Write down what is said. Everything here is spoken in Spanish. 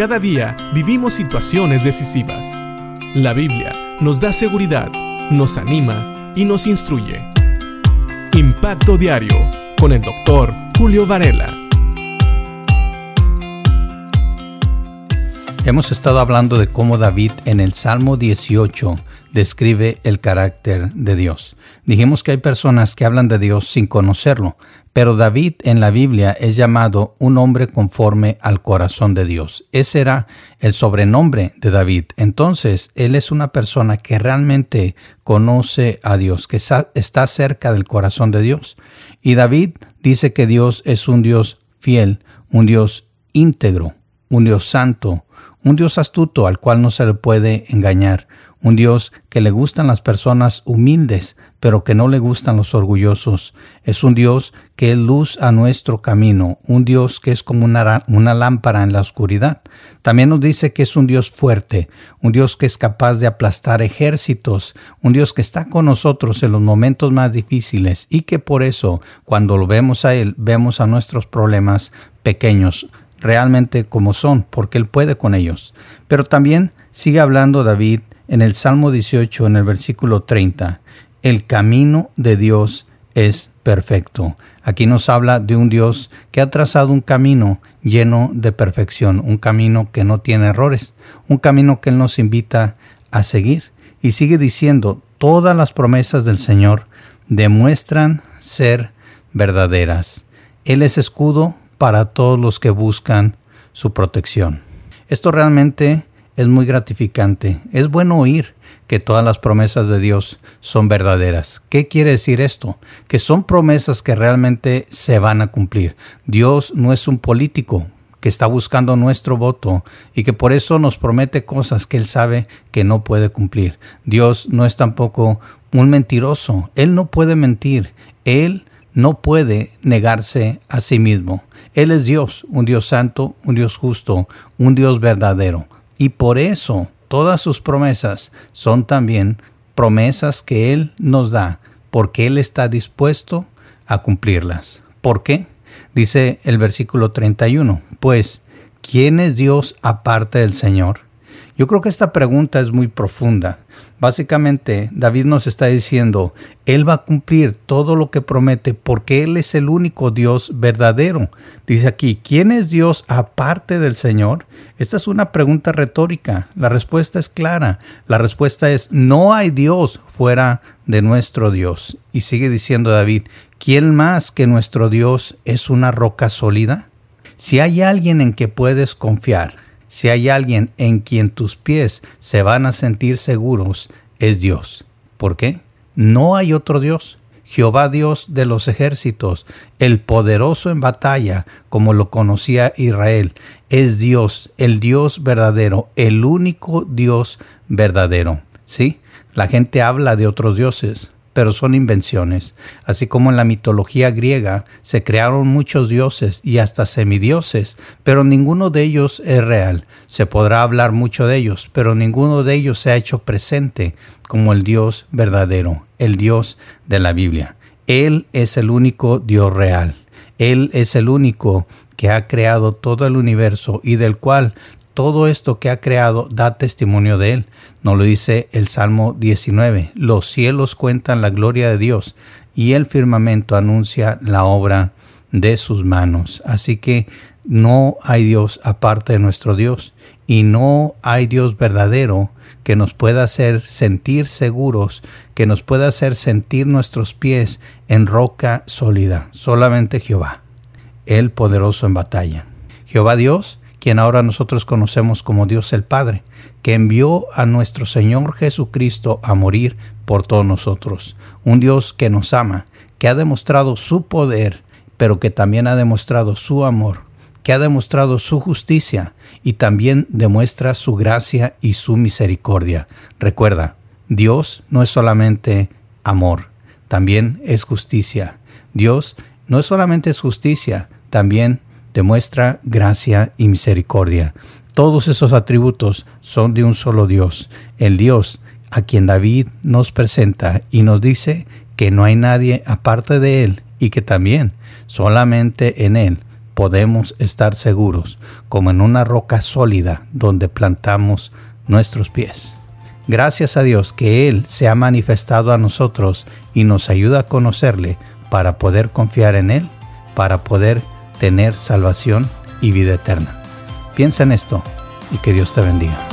Cada día vivimos situaciones decisivas. La Biblia nos da seguridad, nos anima y nos instruye. Impacto Diario con el doctor Julio Varela. Hemos estado hablando de cómo David en el Salmo 18 describe el carácter de Dios. Dijimos que hay personas que hablan de Dios sin conocerlo, pero David en la Biblia es llamado un hombre conforme al corazón de Dios. Ese era el sobrenombre de David. Entonces, él es una persona que realmente conoce a Dios, que está cerca del corazón de Dios. Y David dice que Dios es un Dios fiel, un Dios íntegro, un Dios santo, un Dios astuto al cual no se le puede engañar, un Dios que le gustan las personas humildes, pero que no le gustan los orgullosos. Es un Dios que es luz a nuestro camino, un Dios que es como una, una, lámpara en la oscuridad. También nos dice que es un Dios fuerte, un Dios que es capaz de aplastar ejércitos, un Dios que está con nosotros en los momentos más difíciles y que por eso, cuando lo vemos a Él, vemos a nuestros problemas pequeños realmente como son, porque Él puede con ellos. Pero también sigue hablando David en el Salmo 18, en el versículo 30, el camino de Dios es perfecto. Aquí nos habla de un Dios que ha trazado un camino lleno de perfección, un camino que no tiene errores, un camino que Él nos invita a seguir. Y sigue diciendo, todas las promesas del Señor demuestran ser verdaderas. Él es escudo para todos los que buscan su protección. Esto realmente es muy gratificante. Es bueno oír que todas las promesas de Dios son verdaderas. ¿Qué quiere decir esto? Que son promesas que realmente se van a cumplir. Dios no es un político que está buscando nuestro voto y que por eso nos promete cosas que Él sabe que no puede cumplir. Dios no es tampoco un mentiroso. Él no puede mentir. Él no puede negarse a sí mismo. Él es Dios, un Dios santo, un Dios justo, un Dios verdadero. Y por eso todas sus promesas son también promesas que Él nos da, porque Él está dispuesto a cumplirlas. ¿Por qué? Dice el versículo 31, pues, ¿quién es Dios aparte del Señor? Yo creo que esta pregunta es muy profunda. Básicamente, David nos está diciendo, Él va a cumplir todo lo que promete porque Él es el único Dios verdadero. Dice aquí, ¿quién es Dios aparte del Señor? Esta es una pregunta retórica. La respuesta es clara. La respuesta es, no hay Dios fuera de nuestro Dios. Y sigue diciendo David, ¿quién más que nuestro Dios es una roca sólida? Si hay alguien en que puedes confiar, si hay alguien en quien tus pies se van a sentir seguros, es Dios. ¿Por qué? No hay otro Dios. Jehová Dios de los ejércitos, el poderoso en batalla, como lo conocía Israel, es Dios, el Dios verdadero, el único Dios verdadero. ¿Sí? La gente habla de otros dioses, pero son invenciones. Así como en la mitología griega se crearon muchos dioses y hasta semidioses, pero ninguno de ellos es real. Se podrá hablar mucho de ellos, pero ninguno de ellos se ha hecho presente como el Dios verdadero, el Dios de la Biblia. Él es el único Dios real. Él es el único que ha creado todo el universo y del cual todo esto que ha creado da testimonio de Él. Nos lo dice el Salmo 19. Los cielos cuentan la gloria de Dios y el firmamento anuncia la obra de sus manos. Así que no hay Dios aparte de nuestro Dios y no hay Dios verdadero que nos pueda hacer sentir seguros, que nos pueda hacer sentir nuestros pies en roca sólida. Solamente Jehová, el poderoso en batalla. Jehová Dios quien ahora nosotros conocemos como Dios el Padre, que envió a nuestro Señor Jesucristo a morir por todos nosotros. Un Dios que nos ama, que ha demostrado su poder, pero que también ha demostrado su amor, que ha demostrado su justicia y también demuestra su gracia y su misericordia. Recuerda, Dios no es solamente amor, también es justicia. Dios no es solamente justicia, también demuestra gracia y misericordia. Todos esos atributos son de un solo Dios, el Dios a quien David nos presenta y nos dice que no hay nadie aparte de Él y que también solamente en Él podemos estar seguros, como en una roca sólida donde plantamos nuestros pies. Gracias a Dios que Él se ha manifestado a nosotros y nos ayuda a conocerle para poder confiar en Él, para poder tener salvación y vida eterna. Piensa en esto y que Dios te bendiga.